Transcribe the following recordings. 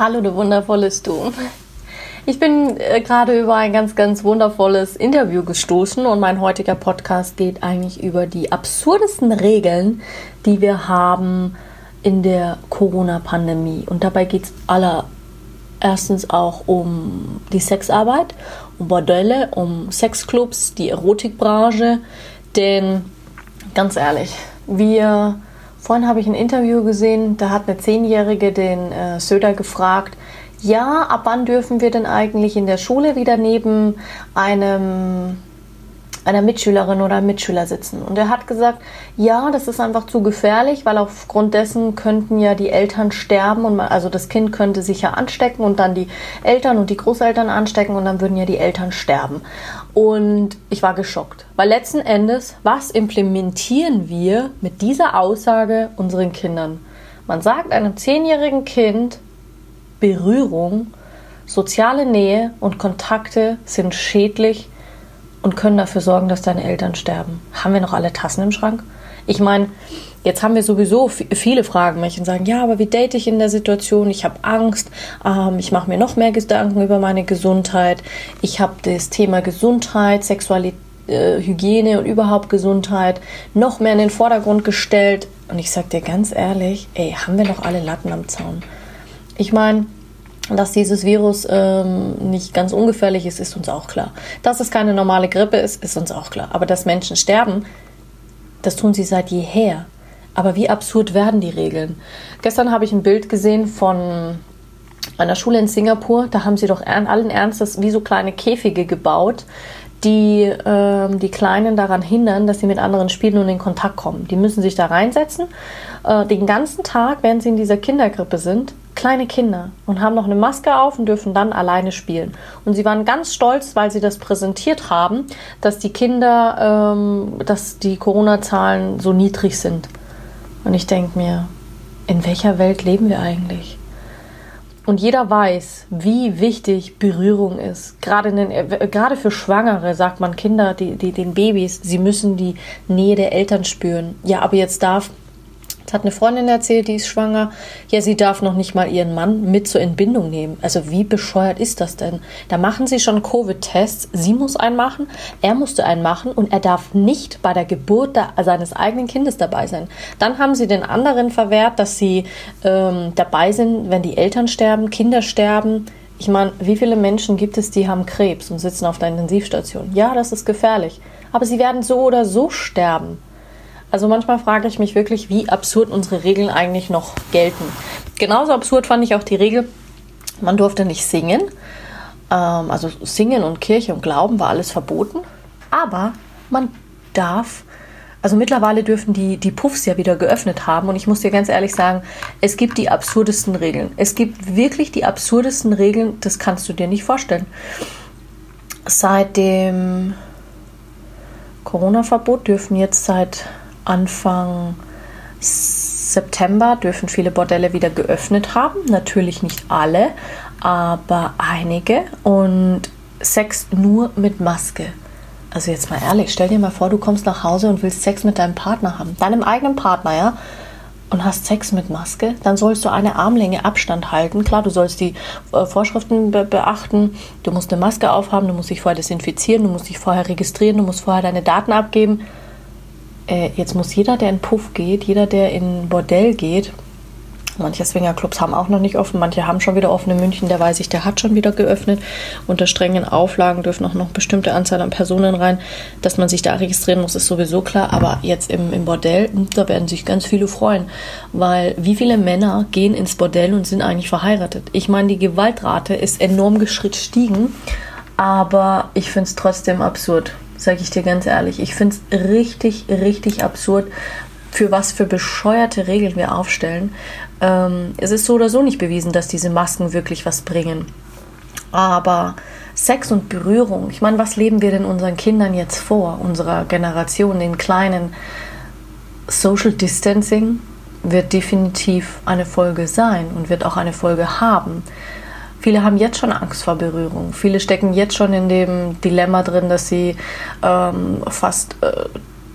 Hallo, du wundervolles Du. Ich bin äh, gerade über ein ganz, ganz wundervolles Interview gestoßen und mein heutiger Podcast geht eigentlich über die absurdesten Regeln, die wir haben in der Corona-Pandemie. Und dabei geht es allererstens auch um die Sexarbeit, um Bordelle, um Sexclubs, die Erotikbranche. Denn ganz ehrlich, wir Vorhin habe ich ein Interview gesehen, da hat eine Zehnjährige den äh, Söder gefragt, ja, ab wann dürfen wir denn eigentlich in der Schule wieder neben einem einer Mitschülerin oder einem Mitschüler sitzen. Und er hat gesagt, ja, das ist einfach zu gefährlich, weil aufgrund dessen könnten ja die Eltern sterben und man, also das Kind könnte sich ja anstecken und dann die Eltern und die Großeltern anstecken und dann würden ja die Eltern sterben. Und ich war geschockt, weil letzten Endes, was implementieren wir mit dieser Aussage unseren Kindern? Man sagt einem zehnjährigen Kind, Berührung, soziale Nähe und Kontakte sind schädlich und können dafür sorgen, dass deine Eltern sterben. Haben wir noch alle Tassen im Schrank? Ich meine, jetzt haben wir sowieso viele Fragen. Menschen sagen, ja, aber wie date ich in der Situation? Ich habe Angst, ähm, ich mache mir noch mehr Gedanken über meine Gesundheit. Ich habe das Thema Gesundheit, Sexualität, äh, Hygiene und überhaupt Gesundheit noch mehr in den Vordergrund gestellt. Und ich sag dir ganz ehrlich, ey, haben wir noch alle Latten am Zaun? Ich meine, dass dieses Virus ähm, nicht ganz ungefährlich ist, ist uns auch klar. Dass es keine normale Grippe ist, ist uns auch klar. Aber dass Menschen sterben, das tun sie seit jeher. Aber wie absurd werden die Regeln? Gestern habe ich ein Bild gesehen von einer Schule in Singapur. Da haben sie doch allen Ernstes wie so kleine Käfige gebaut, die äh, die Kleinen daran hindern, dass sie mit anderen spielen und in Kontakt kommen. Die müssen sich da reinsetzen. Äh, den ganzen Tag, während sie in dieser Kindergrippe sind, kleine Kinder und haben noch eine Maske auf und dürfen dann alleine spielen. Und sie waren ganz stolz, weil sie das präsentiert haben, dass die Kinder, ähm, dass die Corona-Zahlen so niedrig sind. Und ich denke mir, in welcher Welt leben wir eigentlich? Und jeder weiß, wie wichtig Berührung ist. Gerade, den, äh, gerade für Schwangere sagt man Kinder, die, die, den Babys, sie müssen die Nähe der Eltern spüren. Ja, aber jetzt darf das hat eine Freundin erzählt, die ist schwanger. Ja, sie darf noch nicht mal ihren Mann mit zur Entbindung nehmen. Also wie bescheuert ist das denn? Da machen sie schon Covid-Tests. Sie muss einen machen, er musste einen machen und er darf nicht bei der Geburt seines eigenen Kindes dabei sein. Dann haben sie den anderen verwehrt, dass sie ähm, dabei sind, wenn die Eltern sterben, Kinder sterben. Ich meine, wie viele Menschen gibt es, die haben Krebs und sitzen auf der Intensivstation? Ja, das ist gefährlich. Aber sie werden so oder so sterben. Also manchmal frage ich mich wirklich, wie absurd unsere Regeln eigentlich noch gelten. Genauso absurd fand ich auch die Regel, man durfte nicht singen. Ähm, also singen und Kirche und Glauben war alles verboten. Aber man darf, also mittlerweile dürfen die, die Puffs ja wieder geöffnet haben. Und ich muss dir ganz ehrlich sagen, es gibt die absurdesten Regeln. Es gibt wirklich die absurdesten Regeln, das kannst du dir nicht vorstellen. Seit dem Corona-Verbot dürfen jetzt seit Anfang September dürfen viele Bordelle wieder geöffnet haben. Natürlich nicht alle, aber einige. Und Sex nur mit Maske. Also jetzt mal ehrlich, stell dir mal vor, du kommst nach Hause und willst Sex mit deinem Partner haben. Deinem eigenen Partner, ja? Und hast Sex mit Maske, dann sollst du eine Armlänge Abstand halten. Klar, du sollst die äh, Vorschriften be beachten. Du musst eine Maske aufhaben, du musst dich vorher desinfizieren, du musst dich vorher registrieren, du musst vorher deine Daten abgeben äh, jetzt muss jeder, der in Puff geht, jeder, der in Bordell geht, manche Swingerclubs haben auch noch nicht offen, manche haben schon wieder offen in München, der weiß ich, der hat schon wieder geöffnet. Unter strengen Auflagen dürfen auch noch bestimmte Anzahl an Personen rein. Dass man sich da registrieren muss, ist sowieso klar. Aber jetzt im, im Bordell, da werden sich ganz viele freuen. Weil wie viele Männer gehen ins Bordell und sind eigentlich verheiratet? Ich meine, die Gewaltrate ist enorm gestiegen, aber ich finde es trotzdem absurd sage ich dir ganz ehrlich. Ich finde es richtig, richtig absurd, für was für bescheuerte Regeln wir aufstellen. Ähm, es ist so oder so nicht bewiesen, dass diese Masken wirklich was bringen. Aber Sex und Berührung, ich meine, was leben wir denn unseren Kindern jetzt vor, unserer Generation, den kleinen Social Distancing wird definitiv eine Folge sein und wird auch eine Folge haben. Viele haben jetzt schon Angst vor Berührung. Viele stecken jetzt schon in dem Dilemma drin, dass sie ähm, fast äh,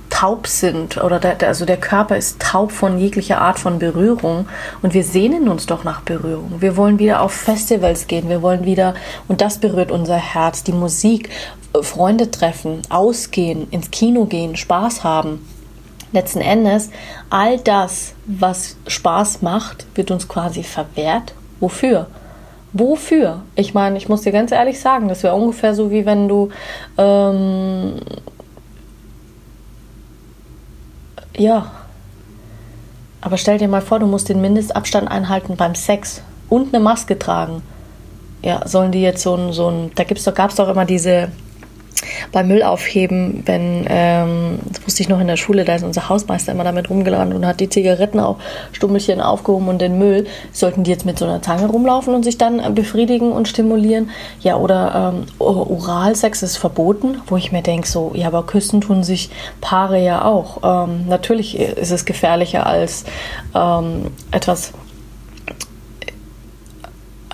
taub sind oder der, also der Körper ist taub von jeglicher Art von Berührung und wir sehnen uns doch nach Berührung. Wir wollen wieder auf Festivals gehen, wir wollen wieder und das berührt unser Herz, die Musik, äh, Freunde treffen, ausgehen, ins Kino gehen, Spaß haben. Letzten Endes, all das, was Spaß macht, wird uns quasi verwehrt. Wofür? Wofür? Ich meine, ich muss dir ganz ehrlich sagen, das wäre ungefähr so, wie wenn du ähm, Ja. Aber stell dir mal vor, du musst den Mindestabstand einhalten beim Sex und eine Maske tragen. Ja, sollen die jetzt so ein, so ein da gab es doch immer diese beim Müll aufheben, wenn, ähm, das wusste ich noch in der Schule, da ist unser Hausmeister immer damit rumgerannt und hat die Zigaretten auf Stummelchen aufgehoben und den Müll. Sollten die jetzt mit so einer Zange rumlaufen und sich dann befriedigen und stimulieren? Ja, oder ähm, Oralsex ist verboten, wo ich mir denke, so, ja, aber küssen tun sich Paare ja auch. Ähm, natürlich ist es gefährlicher als ähm, etwas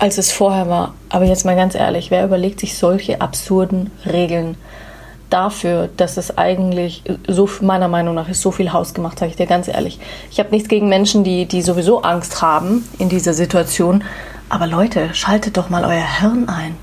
als es vorher war. Aber jetzt mal ganz ehrlich, wer überlegt sich solche absurden Regeln dafür, dass es eigentlich so meiner Meinung nach ist so viel Haus gemacht, sage ich dir ganz ehrlich. Ich habe nichts gegen Menschen, die, die sowieso Angst haben in dieser Situation. Aber Leute, schaltet doch mal euer Hirn ein.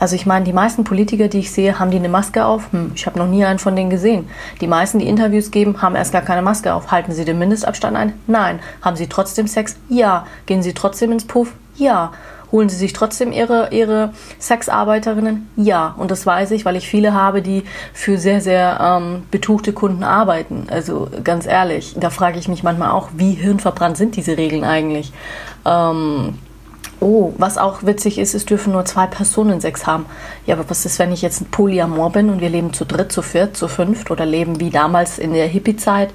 Also ich meine, die meisten Politiker, die ich sehe, haben die eine Maske auf? Hm, ich habe noch nie einen von denen gesehen. Die meisten, die Interviews geben, haben erst gar keine Maske auf. Halten sie den Mindestabstand ein? Nein. Haben sie trotzdem Sex? Ja. Gehen sie trotzdem ins Puff? Ja. Holen sie sich trotzdem ihre, ihre Sexarbeiterinnen? Ja, und das weiß ich, weil ich viele habe, die für sehr, sehr ähm, betuchte Kunden arbeiten. Also ganz ehrlich, da frage ich mich manchmal auch, wie hirnverbrannt sind diese Regeln eigentlich? Ähm, Oh, was auch witzig ist, es dürfen nur zwei Personen Sex haben. Ja, aber was ist, wenn ich jetzt ein Polyamor bin und wir leben zu dritt, zu viert, zu fünft oder leben wie damals in der Hippie-Zeit?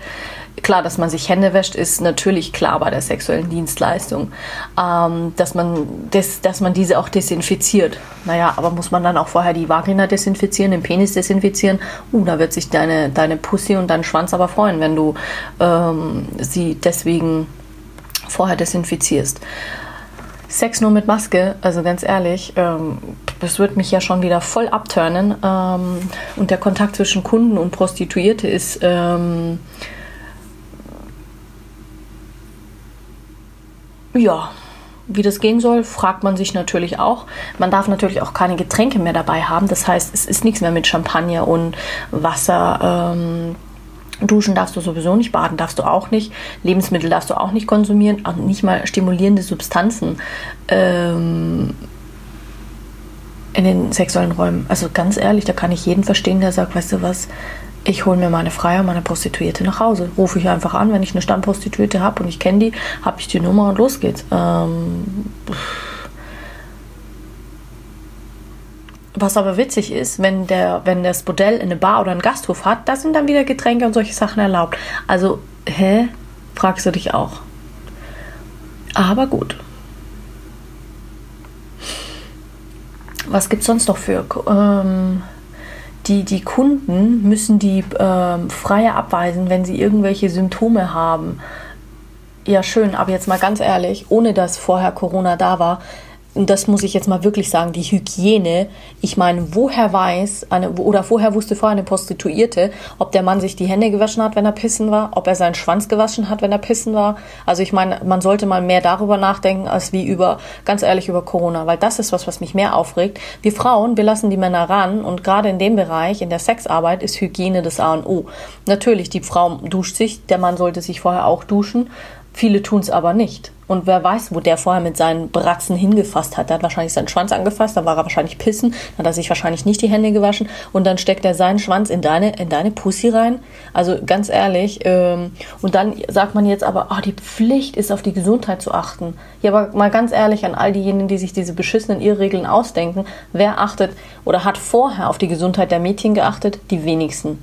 Klar, dass man sich Hände wäscht, ist natürlich klar bei der sexuellen Dienstleistung. Ähm, dass, man des, dass man diese auch desinfiziert. Naja, aber muss man dann auch vorher die Vagina desinfizieren, den Penis desinfizieren? Uh, da wird sich deine, deine Pussy und dein Schwanz aber freuen, wenn du ähm, sie deswegen vorher desinfizierst. Sex nur mit Maske, also ganz ehrlich, ähm, das wird mich ja schon wieder voll abturnen. Ähm, und der Kontakt zwischen Kunden und Prostituierte ist Ja, wie das gehen soll, fragt man sich natürlich auch. Man darf natürlich auch keine Getränke mehr dabei haben. Das heißt, es ist nichts mehr mit Champagner und Wasser. Ähm, duschen darfst du sowieso nicht, baden darfst du auch nicht, Lebensmittel darfst du auch nicht konsumieren, auch nicht mal stimulierende Substanzen ähm, in den sexuellen Räumen. Also ganz ehrlich, da kann ich jeden verstehen, der sagt, weißt du was, ich hole mir meine Freier, meine Prostituierte nach Hause. Rufe ich einfach an, wenn ich eine Stammprostituierte habe und ich kenne die, habe ich die Nummer und los geht's. Ähm, was aber witzig ist, wenn, der, wenn das Bordell eine Bar oder einen Gasthof hat, da sind dann wieder Getränke und solche Sachen erlaubt. Also, hä? Fragst du dich auch. Aber gut. Was gibt es sonst noch für ähm, die, die Kunden müssen die äh, freier abweisen, wenn sie irgendwelche Symptome haben. Ja, schön, aber jetzt mal ganz ehrlich, ohne dass vorher Corona da war, und das muss ich jetzt mal wirklich sagen, die Hygiene. Ich meine, woher weiß eine, oder woher wusste vorher eine Prostituierte, ob der Mann sich die Hände gewaschen hat, wenn er pissen war, ob er seinen Schwanz gewaschen hat, wenn er pissen war. Also ich meine, man sollte mal mehr darüber nachdenken, als wie über, ganz ehrlich, über Corona, weil das ist was, was mich mehr aufregt. Wir Frauen, wir lassen die Männer ran und gerade in dem Bereich, in der Sexarbeit, ist Hygiene das A und O. Natürlich, die Frau duscht sich, der Mann sollte sich vorher auch duschen. Viele tun es aber nicht. Und wer weiß, wo der vorher mit seinen Bratzen hingefasst hat. Der hat wahrscheinlich seinen Schwanz angefasst, dann war er wahrscheinlich pissen, dann hat er sich wahrscheinlich nicht die Hände gewaschen und dann steckt er seinen Schwanz in deine, in deine Pussy rein. Also ganz ehrlich. Ähm, und dann sagt man jetzt aber, oh, die Pflicht ist, auf die Gesundheit zu achten. Ja, aber mal ganz ehrlich an all diejenigen, die sich diese beschissenen Irrregeln ausdenken, wer achtet oder hat vorher auf die Gesundheit der Mädchen geachtet? Die wenigsten.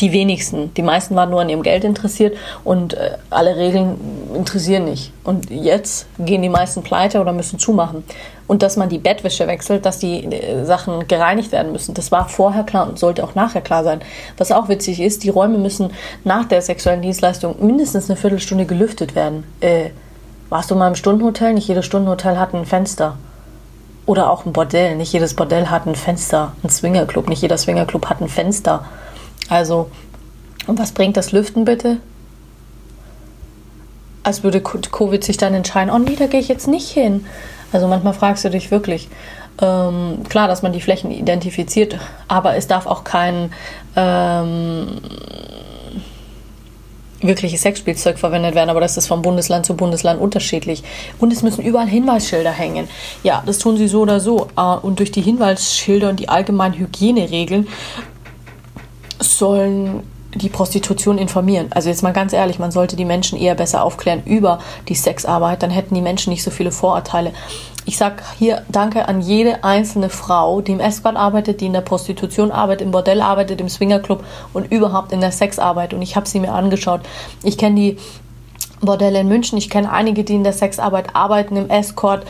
Die wenigsten. Die meisten waren nur an ihrem Geld interessiert und äh, alle Regeln interessieren nicht. Und jetzt gehen die meisten pleite oder müssen zumachen. Und dass man die Bettwäsche wechselt, dass die äh, Sachen gereinigt werden müssen, das war vorher klar und sollte auch nachher klar sein. Was auch witzig ist, die Räume müssen nach der sexuellen Dienstleistung mindestens eine Viertelstunde gelüftet werden. Äh, warst du mal im Stundenhotel? Nicht jedes Stundenhotel hat ein Fenster. Oder auch ein Bordell. Nicht jedes Bordell hat ein Fenster. Ein Swingerclub. Nicht jeder Swingerclub hat ein Fenster. Also, und was bringt das Lüften bitte? Als würde Covid sich dann entscheiden, oh nee, da gehe ich jetzt nicht hin. Also manchmal fragst du dich wirklich, ähm, klar, dass man die Flächen identifiziert, aber es darf auch kein ähm, wirkliches Sexspielzeug verwendet werden, aber das ist von Bundesland zu Bundesland unterschiedlich. Und es müssen überall Hinweisschilder hängen. Ja, das tun sie so oder so. Ah, und durch die Hinweisschilder und die allgemeinen Hygieneregeln sollen die Prostitution informieren. Also jetzt mal ganz ehrlich, man sollte die Menschen eher besser aufklären über die Sexarbeit, dann hätten die Menschen nicht so viele Vorurteile. Ich sag hier Danke an jede einzelne Frau, die im Escort arbeitet, die in der Prostitution arbeitet, im Bordell arbeitet, im Swingerclub und überhaupt in der Sexarbeit. Und ich habe sie mir angeschaut. Ich kenne die Bordelle in München, ich kenne einige, die in der Sexarbeit arbeiten, im Escort.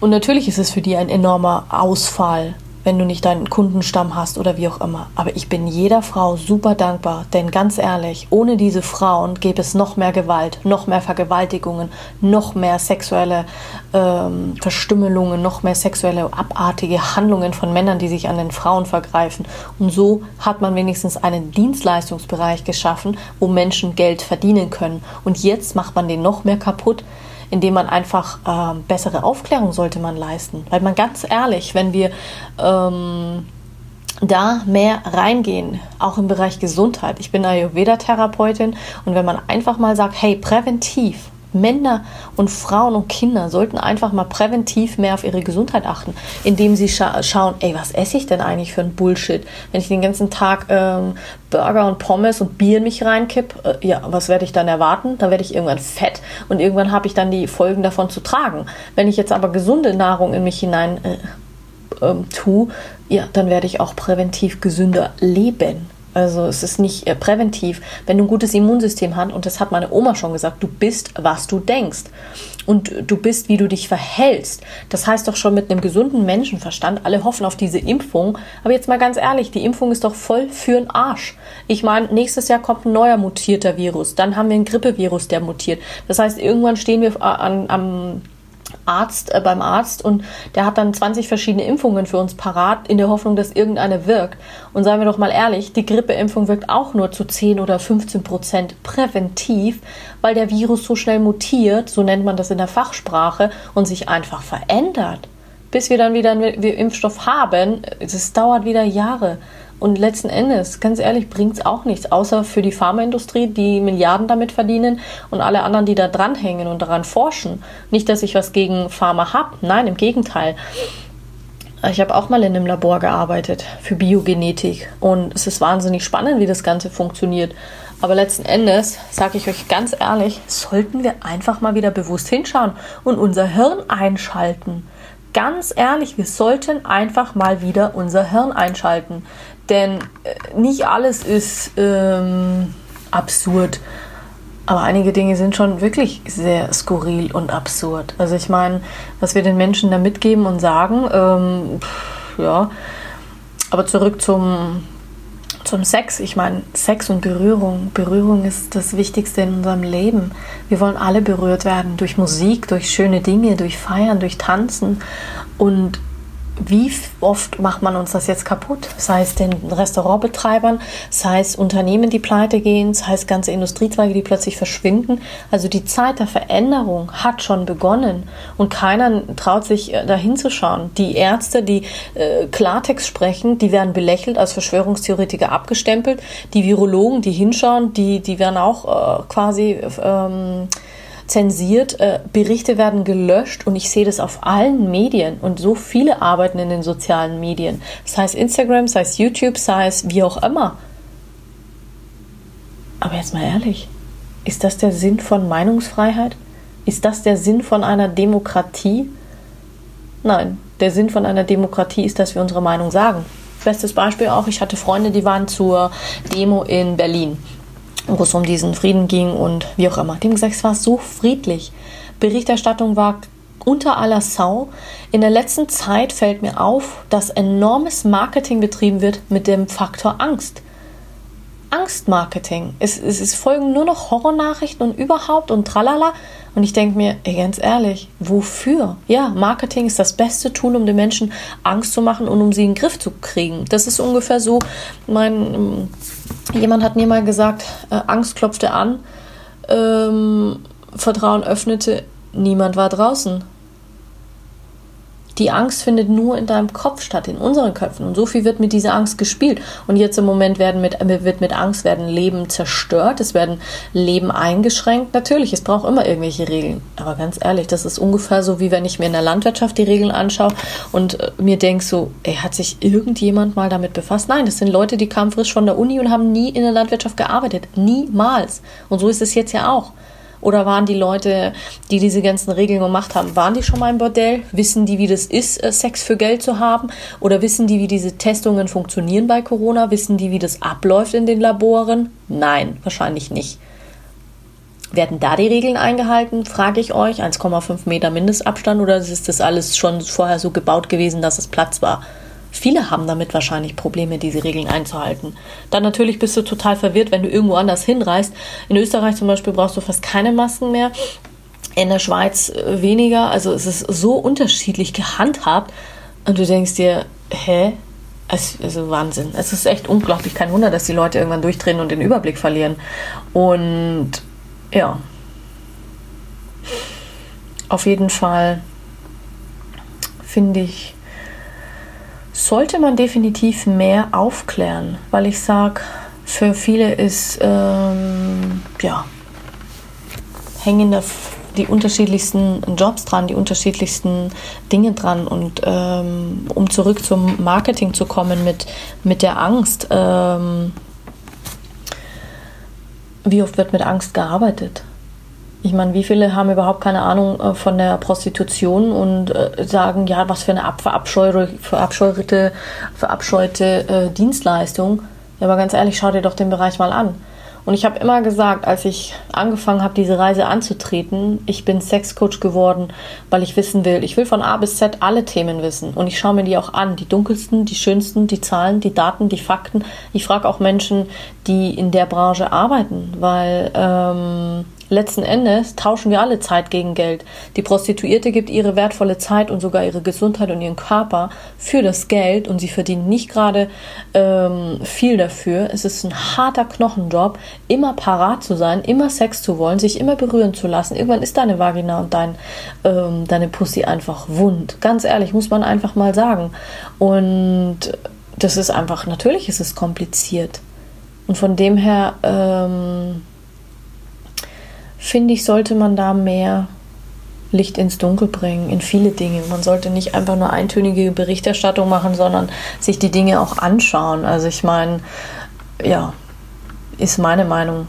Und natürlich ist es für die ein enormer Ausfall wenn du nicht deinen Kundenstamm hast oder wie auch immer. Aber ich bin jeder Frau super dankbar, denn ganz ehrlich, ohne diese Frauen gäbe es noch mehr Gewalt, noch mehr Vergewaltigungen, noch mehr sexuelle ähm, Verstümmelungen, noch mehr sexuelle abartige Handlungen von Männern, die sich an den Frauen vergreifen. Und so hat man wenigstens einen Dienstleistungsbereich geschaffen, wo Menschen Geld verdienen können. Und jetzt macht man den noch mehr kaputt indem man einfach äh, bessere Aufklärung sollte man leisten. Weil man ganz ehrlich, wenn wir ähm, da mehr reingehen, auch im Bereich Gesundheit. Ich bin Ayurveda-Therapeutin und wenn man einfach mal sagt, hey, präventiv, Männer und Frauen und Kinder sollten einfach mal präventiv mehr auf ihre Gesundheit achten, indem sie scha schauen, ey, was esse ich denn eigentlich für ein Bullshit? Wenn ich den ganzen Tag ähm, Burger und Pommes und Bier in mich reinkipp, äh, ja, was werde ich dann erwarten? Dann werde ich irgendwann fett und irgendwann habe ich dann die Folgen davon zu tragen. Wenn ich jetzt aber gesunde Nahrung in mich hinein äh, ähm, tue, ja, dann werde ich auch präventiv gesünder leben. Also es ist nicht äh, präventiv. Wenn du ein gutes Immunsystem hast, und das hat meine Oma schon gesagt, du bist, was du denkst. Und du bist, wie du dich verhältst. Das heißt doch schon mit einem gesunden Menschenverstand, alle hoffen auf diese Impfung. Aber jetzt mal ganz ehrlich, die Impfung ist doch voll für den Arsch. Ich meine, nächstes Jahr kommt ein neuer mutierter Virus. Dann haben wir ein Grippevirus, der mutiert. Das heißt, irgendwann stehen wir an, am Arzt, äh, beim Arzt und der hat dann 20 verschiedene Impfungen für uns parat, in der Hoffnung, dass irgendeine wirkt. Und seien wir doch mal ehrlich, die Grippeimpfung wirkt auch nur zu 10 oder 15 Prozent präventiv, weil der Virus so schnell mutiert, so nennt man das in der Fachsprache, und sich einfach verändert. Bis wir dann wieder einen Impfstoff haben, das dauert wieder Jahre. Und letzten Endes, ganz ehrlich, bringt es auch nichts, außer für die Pharmaindustrie, die Milliarden damit verdienen und alle anderen, die da dranhängen und daran forschen. Nicht, dass ich was gegen Pharma habe, nein, im Gegenteil. Ich habe auch mal in einem Labor gearbeitet für Biogenetik und es ist wahnsinnig spannend, wie das Ganze funktioniert. Aber letzten Endes, sage ich euch ganz ehrlich, sollten wir einfach mal wieder bewusst hinschauen und unser Hirn einschalten. Ganz ehrlich, wir sollten einfach mal wieder unser Hirn einschalten. Denn äh, nicht alles ist ähm, absurd. Aber einige Dinge sind schon wirklich sehr skurril und absurd. Also ich meine, was wir den Menschen da mitgeben und sagen, ähm, pff, ja. Aber zurück zum, zum Sex. Ich meine, Sex und Berührung. Berührung ist das Wichtigste in unserem Leben. Wir wollen alle berührt werden durch Musik, durch schöne Dinge, durch Feiern, durch Tanzen. Und wie oft macht man uns das jetzt kaputt? Sei es den Restaurantbetreibern, sei es Unternehmen, die pleite gehen, sei es ganze Industriezweige, die plötzlich verschwinden. Also die Zeit der Veränderung hat schon begonnen und keiner traut sich äh, da hinzuschauen. Die Ärzte, die äh, Klartext sprechen, die werden belächelt, als Verschwörungstheoretiker abgestempelt. Die Virologen, die hinschauen, die, die werden auch äh, quasi ähm, zensiert, äh, Berichte werden gelöscht und ich sehe das auf allen Medien und so viele arbeiten in den sozialen Medien, sei es Instagram, sei es YouTube, sei es wie auch immer. Aber jetzt mal ehrlich, ist das der Sinn von Meinungsfreiheit? Ist das der Sinn von einer Demokratie? Nein, der Sinn von einer Demokratie ist, dass wir unsere Meinung sagen. Bestes Beispiel auch, ich hatte Freunde, die waren zur Demo in Berlin, wo es um diesen Frieden ging und wie auch immer. Haben gesagt, es war so friedlich. Berichterstattung war unter aller Sau. In der letzten Zeit fällt mir auf, dass enormes Marketing betrieben wird mit dem Faktor Angst. Angstmarketing. Es, es, es folgen nur noch Horrornachrichten und überhaupt und tralala. Und ich denke mir, ey, ganz ehrlich, wofür? Ja, Marketing ist das beste Tool, um den Menschen Angst zu machen und um sie in den Griff zu kriegen. Das ist ungefähr so, mein, ähm, jemand hat mir mal gesagt, äh, Angst klopfte an, ähm, Vertrauen öffnete, niemand war draußen. Die Angst findet nur in deinem Kopf statt, in unseren Köpfen. Und so viel wird mit dieser Angst gespielt. Und jetzt im Moment werden mit, wird mit Angst werden Leben zerstört, es werden Leben eingeschränkt. Natürlich, es braucht immer irgendwelche Regeln. Aber ganz ehrlich, das ist ungefähr so, wie wenn ich mir in der Landwirtschaft die Regeln anschaue und äh, mir denke so, ey, hat sich irgendjemand mal damit befasst? Nein, das sind Leute, die kamen frisch von der Uni und haben nie in der Landwirtschaft gearbeitet. Niemals. Und so ist es jetzt ja auch. Oder waren die Leute, die diese ganzen Regeln gemacht haben, waren die schon mal im Bordell? Wissen die, wie das ist, äh, Sex für Geld zu haben? Oder wissen die, wie diese Testungen funktionieren bei Corona? Wissen die, wie das abläuft in den Laboren? Nein, wahrscheinlich nicht. Werden da die Regeln eingehalten, frage ich euch. 1,5 Meter Mindestabstand oder ist das alles schon vorher so gebaut gewesen, dass es Platz war? Viele haben damit wahrscheinlich Probleme, diese Regeln einzuhalten. Dann natürlich bist du total verwirrt, wenn du irgendwo anders hinreist. In Österreich zum Beispiel brauchst du fast keine Masken mehr. In der Schweiz äh, weniger. Also es ist so unterschiedlich gehandhabt. Und du denkst dir, hä? also Wahnsinn. Es ist echt unglaublich. Kein Wunder, dass die Leute irgendwann durchdrehen und den Überblick verlieren. Und ja. Auf jeden Fall finde ich sollte man definitiv mehr aufklären, weil ich sage, für viele ist, ähm, ja, hängen da die unterschiedlichsten Jobs dran, die unterschiedlichsten Dinge dran. Und ähm, um zurück zum Marketing zu kommen mit, mit der Angst, ähm, wie oft wird mit Angst gearbeitet? Ich meine, wie viele haben überhaupt keine Ahnung äh, von der Prostitution und äh, sagen, ja, was für eine verabscheute, verabscheute äh, Dienstleistung. Ja, aber ganz ehrlich, schau dir doch den Bereich mal an. Und ich habe immer gesagt, als ich angefangen habe, diese Reise anzutreten, ich bin Sexcoach geworden, weil ich wissen will, ich will von A bis Z alle Themen wissen. Und ich schaue mir die auch an, die dunkelsten, die schönsten, die Zahlen, die Daten, die Fakten. Ich frage auch Menschen, die in der Branche arbeiten, weil ähm, Letzten Endes tauschen wir alle Zeit gegen Geld. Die Prostituierte gibt ihre wertvolle Zeit und sogar ihre Gesundheit und ihren Körper für das Geld und sie verdient nicht gerade ähm, viel dafür. Es ist ein harter Knochenjob, immer parat zu sein, immer Sex zu wollen, sich immer berühren zu lassen. Irgendwann ist deine Vagina und dein, ähm, deine Pussy einfach wund. Ganz ehrlich, muss man einfach mal sagen. Und das ist einfach, natürlich ist es kompliziert. Und von dem her, ähm, finde ich, sollte man da mehr Licht ins Dunkel bringen, in viele Dinge. Man sollte nicht einfach nur eintönige Berichterstattung machen, sondern sich die Dinge auch anschauen. Also ich meine, ja, ist meine Meinung.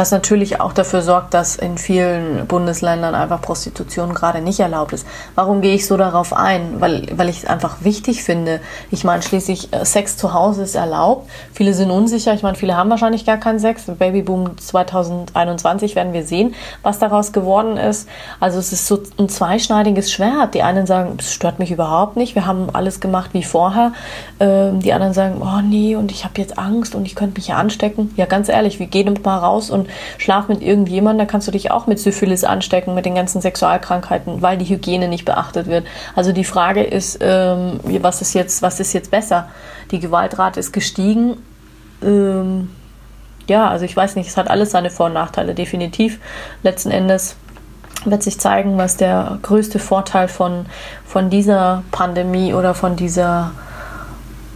Was natürlich auch dafür sorgt, dass in vielen Bundesländern einfach Prostitution gerade nicht erlaubt ist. Warum gehe ich so darauf ein? Weil, weil ich es einfach wichtig finde. Ich meine, schließlich äh, Sex zu Hause ist erlaubt. Viele sind unsicher. Ich meine, viele haben wahrscheinlich gar keinen Sex. Babyboom 2021 werden wir sehen, was daraus geworden ist. Also es ist so ein zweischneidiges Schwert. Die einen sagen, es stört mich überhaupt nicht. Wir haben alles gemacht wie vorher. Ähm, die anderen sagen, oh nee, und ich habe jetzt Angst und ich könnte mich ja anstecken. Ja, ganz ehrlich, wir gehen mal raus und schlaf mit irgendjemandem, da kannst du dich auch mit Syphilis anstecken, mit den ganzen Sexualkrankheiten, weil die Hygiene nicht beachtet wird. Also die Frage ist, ähm, was ist jetzt, was ist jetzt besser? Die Gewaltrate ist gestiegen. Ähm, ja, also ich weiß nicht, es hat alles seine Vor- und Nachteile, definitiv. Letzten Endes wird sich zeigen, was der größte Vorteil von, von dieser Pandemie oder von dieser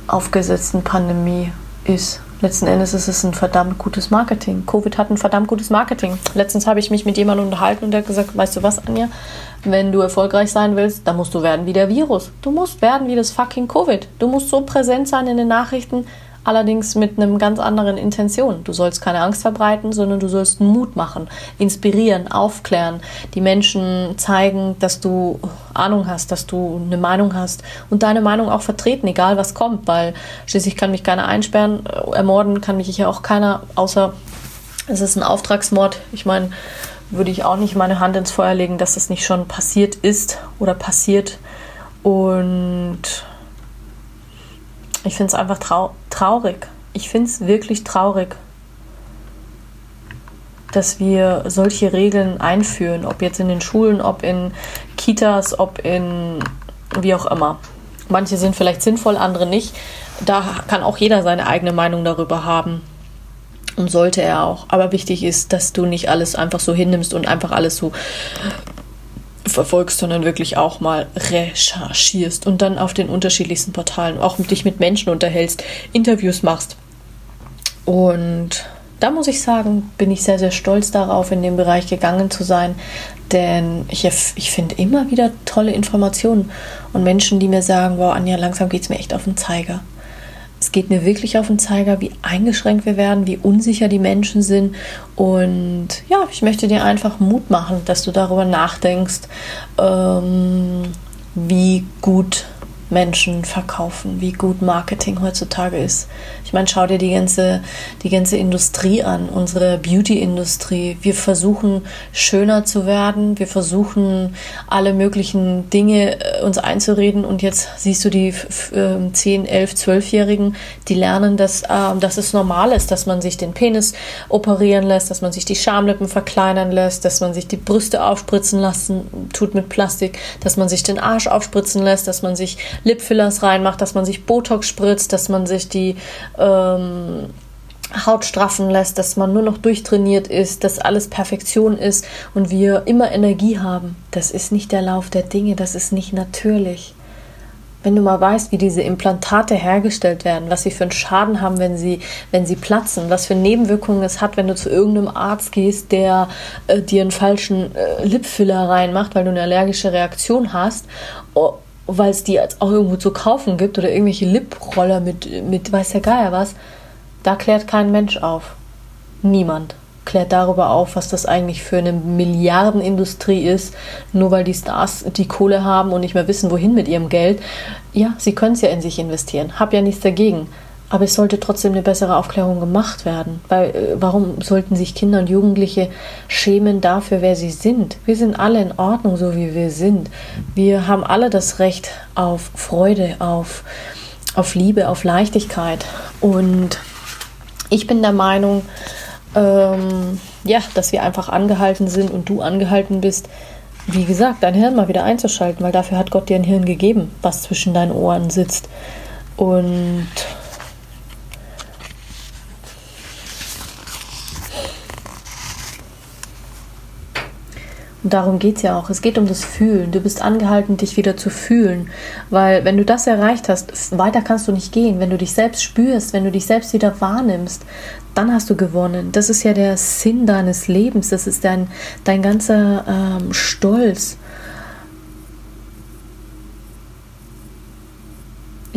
aufgesetzten Pandemie ist letzten Endes ist es ein verdammt gutes Marketing. Covid hat ein verdammt gutes Marketing. Letztens habe ich mich mit jemandem unterhalten und der hat gesagt, weißt du was, Anja, wenn du erfolgreich sein willst, dann musst du werden wie der Virus. Du musst werden wie das fucking Covid. Du musst so präsent sein in den Nachrichten. Allerdings mit einem ganz anderen Intention. Du sollst keine Angst verbreiten, sondern du sollst Mut machen, inspirieren, aufklären, die Menschen zeigen, dass du Ahnung hast, dass du eine Meinung hast und deine Meinung auch vertreten, egal was kommt, weil schließlich kann mich keiner einsperren, äh, ermorden kann mich ja auch keiner, außer es ist ein Auftragsmord. Ich meine, würde ich auch nicht meine Hand ins Feuer legen, dass das nicht schon passiert ist oder passiert. Und ich finde es einfach trau traurig. Ich finde es wirklich traurig, dass wir solche Regeln einführen, ob jetzt in den Schulen, ob in Kitas, ob in wie auch immer. Manche sind vielleicht sinnvoll, andere nicht. Da kann auch jeder seine eigene Meinung darüber haben. Und sollte er auch. Aber wichtig ist, dass du nicht alles einfach so hinnimmst und einfach alles so verfolgst, sondern wirklich auch mal recherchierst und dann auf den unterschiedlichsten Portalen auch dich mit Menschen unterhältst, Interviews machst. Und da muss ich sagen, bin ich sehr, sehr stolz darauf, in dem Bereich gegangen zu sein, denn ich, ich finde immer wieder tolle Informationen und Menschen, die mir sagen, wow, Anja, langsam geht es mir echt auf den Zeiger. Geht mir wirklich auf den Zeiger, wie eingeschränkt wir werden, wie unsicher die Menschen sind. Und ja, ich möchte dir einfach Mut machen, dass du darüber nachdenkst, ähm, wie gut Menschen verkaufen, wie gut Marketing heutzutage ist. Meine, schau dir die ganze, die ganze Industrie an, unsere Beauty-Industrie. Wir versuchen schöner zu werden, wir versuchen alle möglichen Dinge äh, uns einzureden und jetzt siehst du die 10, 11, 12-Jährigen, die lernen, dass, äh, dass es normal ist, dass man sich den Penis operieren lässt, dass man sich die Schamlippen verkleinern lässt, dass man sich die Brüste aufspritzen lassen tut mit Plastik, dass man sich den Arsch aufspritzen lässt, dass man sich Lipfillers reinmacht, dass man sich Botox spritzt, dass man sich die ähm, Haut straffen lässt, dass man nur noch durchtrainiert ist, dass alles Perfektion ist und wir immer Energie haben. Das ist nicht der Lauf der Dinge, das ist nicht natürlich. Wenn du mal weißt, wie diese Implantate hergestellt werden, was sie für einen Schaden haben, wenn sie, wenn sie platzen, was für Nebenwirkungen es hat, wenn du zu irgendeinem Arzt gehst, der äh, dir einen falschen äh, Lipfiller reinmacht, weil du eine allergische Reaktion hast weil es die auch irgendwo zu kaufen gibt oder irgendwelche Liproller mit, mit weiß der Geier was, da klärt kein Mensch auf. Niemand klärt darüber auf, was das eigentlich für eine Milliardenindustrie ist, nur weil die Stars die Kohle haben und nicht mehr wissen, wohin mit ihrem Geld. Ja, sie können es ja in sich investieren. Hab ja nichts dagegen. Aber es sollte trotzdem eine bessere Aufklärung gemacht werden. Weil äh, warum sollten sich Kinder und Jugendliche schämen dafür, wer sie sind? Wir sind alle in Ordnung, so wie wir sind. Wir haben alle das Recht auf Freude, auf, auf Liebe, auf Leichtigkeit. Und ich bin der Meinung, ähm, ja, dass wir einfach angehalten sind und du angehalten bist, wie gesagt, dein Hirn mal wieder einzuschalten, weil dafür hat Gott dir ein Hirn gegeben, was zwischen deinen Ohren sitzt. Und Und darum geht es ja auch. Es geht um das Fühlen. Du bist angehalten, dich wieder zu fühlen. Weil wenn du das erreicht hast, weiter kannst du nicht gehen. Wenn du dich selbst spürst, wenn du dich selbst wieder wahrnimmst, dann hast du gewonnen. Das ist ja der Sinn deines Lebens. Das ist dein, dein ganzer ähm, Stolz.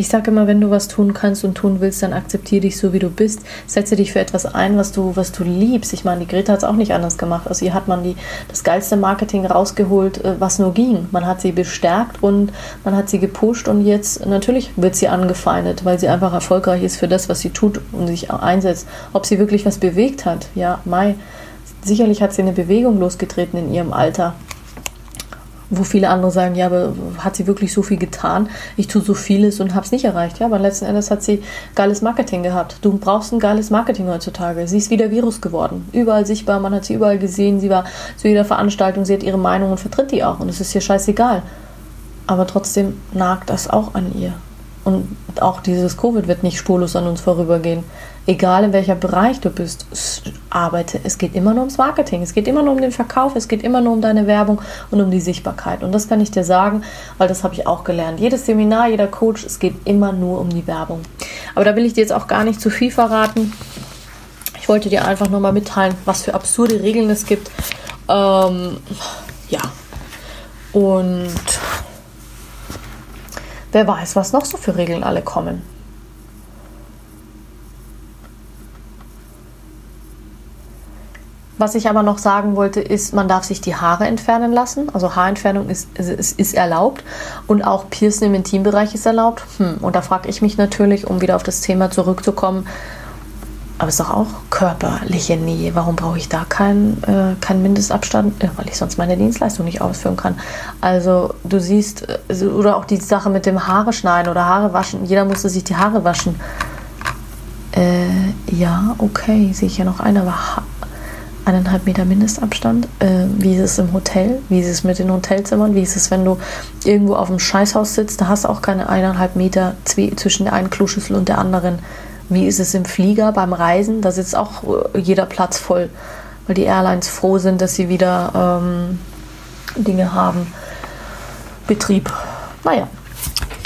Ich sage immer, wenn du was tun kannst und tun willst, dann akzeptiere dich so, wie du bist. Setze dich für etwas ein, was du, was du liebst. Ich meine, die Greta hat es auch nicht anders gemacht. Also ihr hat man die, das geilste Marketing rausgeholt, äh, was nur ging. Man hat sie bestärkt und man hat sie gepusht und jetzt natürlich wird sie angefeindet, weil sie einfach erfolgreich ist für das, was sie tut und sich einsetzt. Ob sie wirklich was bewegt hat, ja, Mai. Sicherlich hat sie eine Bewegung losgetreten in ihrem Alter wo viele andere sagen, ja, aber hat sie wirklich so viel getan? Ich tue so vieles und habe es nicht erreicht. Ja, aber letzten Endes hat sie geiles Marketing gehabt. Du brauchst ein geiles Marketing heutzutage. Sie ist wieder Virus geworden. Überall sichtbar, man hat sie überall gesehen. Sie war zu jeder Veranstaltung, sie hat ihre Meinung und vertritt die auch. Und es ist ihr scheißegal. Aber trotzdem nagt das auch an ihr. Und auch dieses Covid wird nicht spurlos an uns vorübergehen. Egal in welcher Bereich du bist, arbeite. Es geht immer nur ums Marketing, es geht immer nur um den Verkauf, es geht immer nur um deine Werbung und um die Sichtbarkeit. Und das kann ich dir sagen, weil das habe ich auch gelernt. Jedes Seminar, jeder Coach, es geht immer nur um die Werbung. Aber da will ich dir jetzt auch gar nicht zu viel verraten. Ich wollte dir einfach nur mal mitteilen, was für absurde Regeln es gibt. Ähm, ja. Und Wer weiß, was noch so für Regeln alle kommen. Was ich aber noch sagen wollte, ist, man darf sich die Haare entfernen lassen. Also Haarentfernung ist, ist, ist erlaubt und auch Piercing im Intimbereich ist erlaubt. Hm. Und da frage ich mich natürlich, um wieder auf das Thema zurückzukommen, aber es ist doch auch körperliche Nähe. Warum brauche ich da keinen äh, kein Mindestabstand? Ja, weil ich sonst meine Dienstleistung nicht ausführen kann. Also du siehst, äh, oder auch die Sache mit dem Haare schneiden oder Haare waschen. Jeder musste sich die Haare waschen. Äh, ja, okay, sehe ich ja noch ein, aber eineinhalb Meter Mindestabstand. Äh, wie ist es im Hotel? Wie ist es mit den Hotelzimmern? Wie ist es, wenn du irgendwo auf dem Scheißhaus sitzt? Da hast du auch keine eineinhalb Meter zwischen der einen Kloschüssel und der anderen. Wie ist es im Flieger beim Reisen? Da sitzt auch äh, jeder Platz voll, weil die Airlines froh sind, dass sie wieder ähm, Dinge haben. Betrieb. Naja.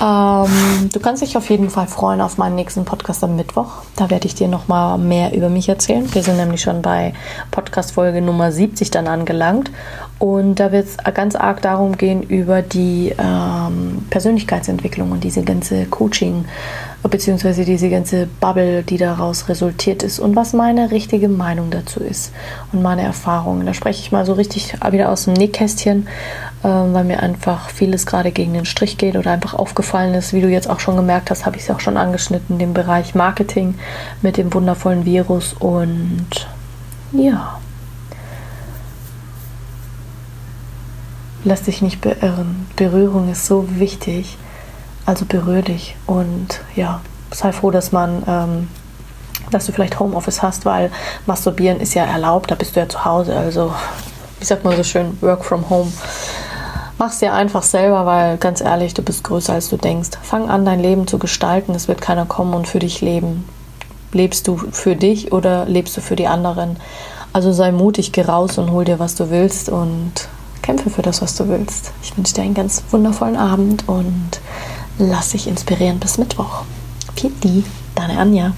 Ähm, du kannst dich auf jeden Fall freuen auf meinen nächsten Podcast am Mittwoch. Da werde ich dir nochmal mehr über mich erzählen. Wir sind nämlich schon bei Podcast-Folge Nummer 70 dann angelangt. Und da wird es ganz arg darum gehen, über die ähm, Persönlichkeitsentwicklung und diese ganze Coaching- beziehungsweise diese ganze Bubble, die daraus resultiert ist und was meine richtige Meinung dazu ist und meine Erfahrungen. Da spreche ich mal so richtig wieder aus dem Nähkästchen, äh, weil mir einfach vieles gerade gegen den Strich geht oder einfach aufgefallen ist. Wie du jetzt auch schon gemerkt hast, habe ich es auch schon angeschnitten, den Bereich Marketing mit dem wundervollen Virus und ja. Lass dich nicht beirren. Berührung ist so wichtig. Also berühr dich und ja, sei froh, dass man, ähm, dass du vielleicht Homeoffice hast, weil Masturbieren ist ja erlaubt, da bist du ja zu Hause. Also, wie sagt man so schön, Work from Home. Mach's dir einfach selber, weil ganz ehrlich, du bist größer als du denkst. Fang an, dein Leben zu gestalten. Es wird keiner kommen und für dich leben. Lebst du für dich oder lebst du für die anderen? Also sei mutig, geh raus und hol dir, was du willst und kämpfe für das, was du willst. Ich wünsche dir einen ganz wundervollen Abend und lass dich inspirieren bis Mittwoch. Pieti, deine Anja.